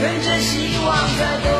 跟着希望在动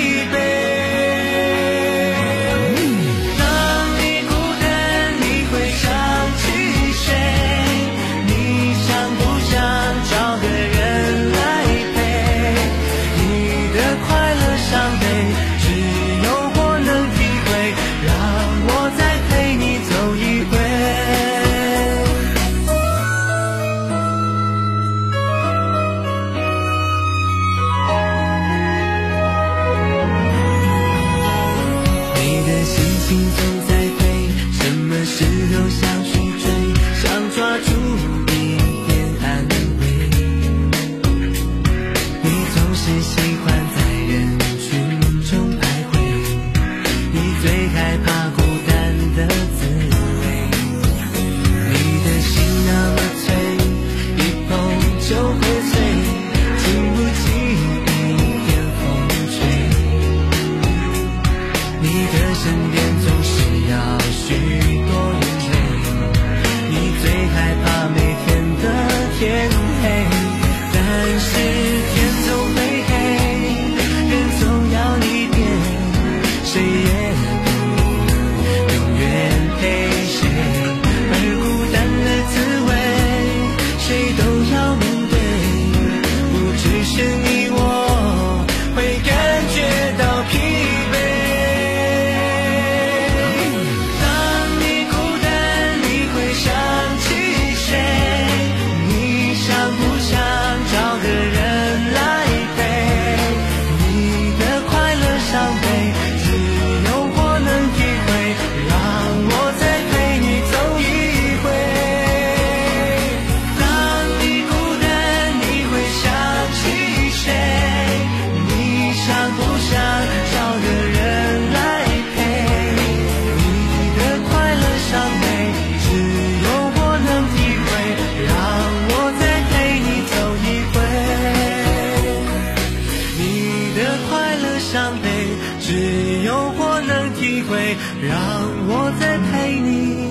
会让我再陪你。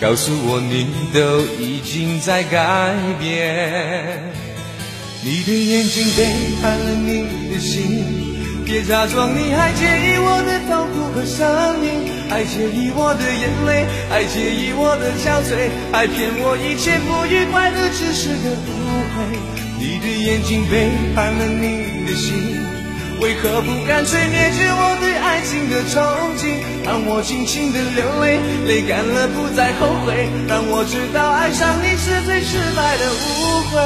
告诉我你都已经在改变，你的眼睛背叛了你的心。别假装你还介意我的痛苦和伤命，还介意我的眼泪，还介意我的憔悴，还骗我一切不愉快的只是个误会。你的眼睛背叛了你的心，为何不干脆灭绝我对爱情的憧憬？让我尽情的流泪，泪干了不再后悔，让我知道爱上你是最失败的误会。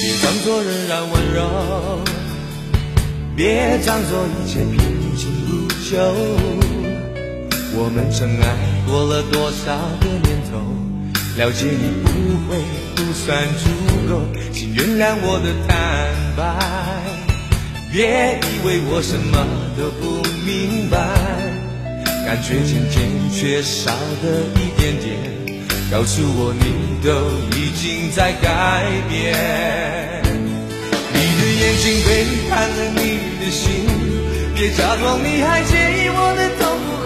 别装作仍然温柔，别装作一切平静如旧。我们曾爱过了多少个年头，了解你不会不算足够，请原谅我的坦白。别以为我什么都不明白，感觉渐渐缺少的一点点，告诉我你都已经在改变。你的眼睛背叛了你的心，别假装你还介意我的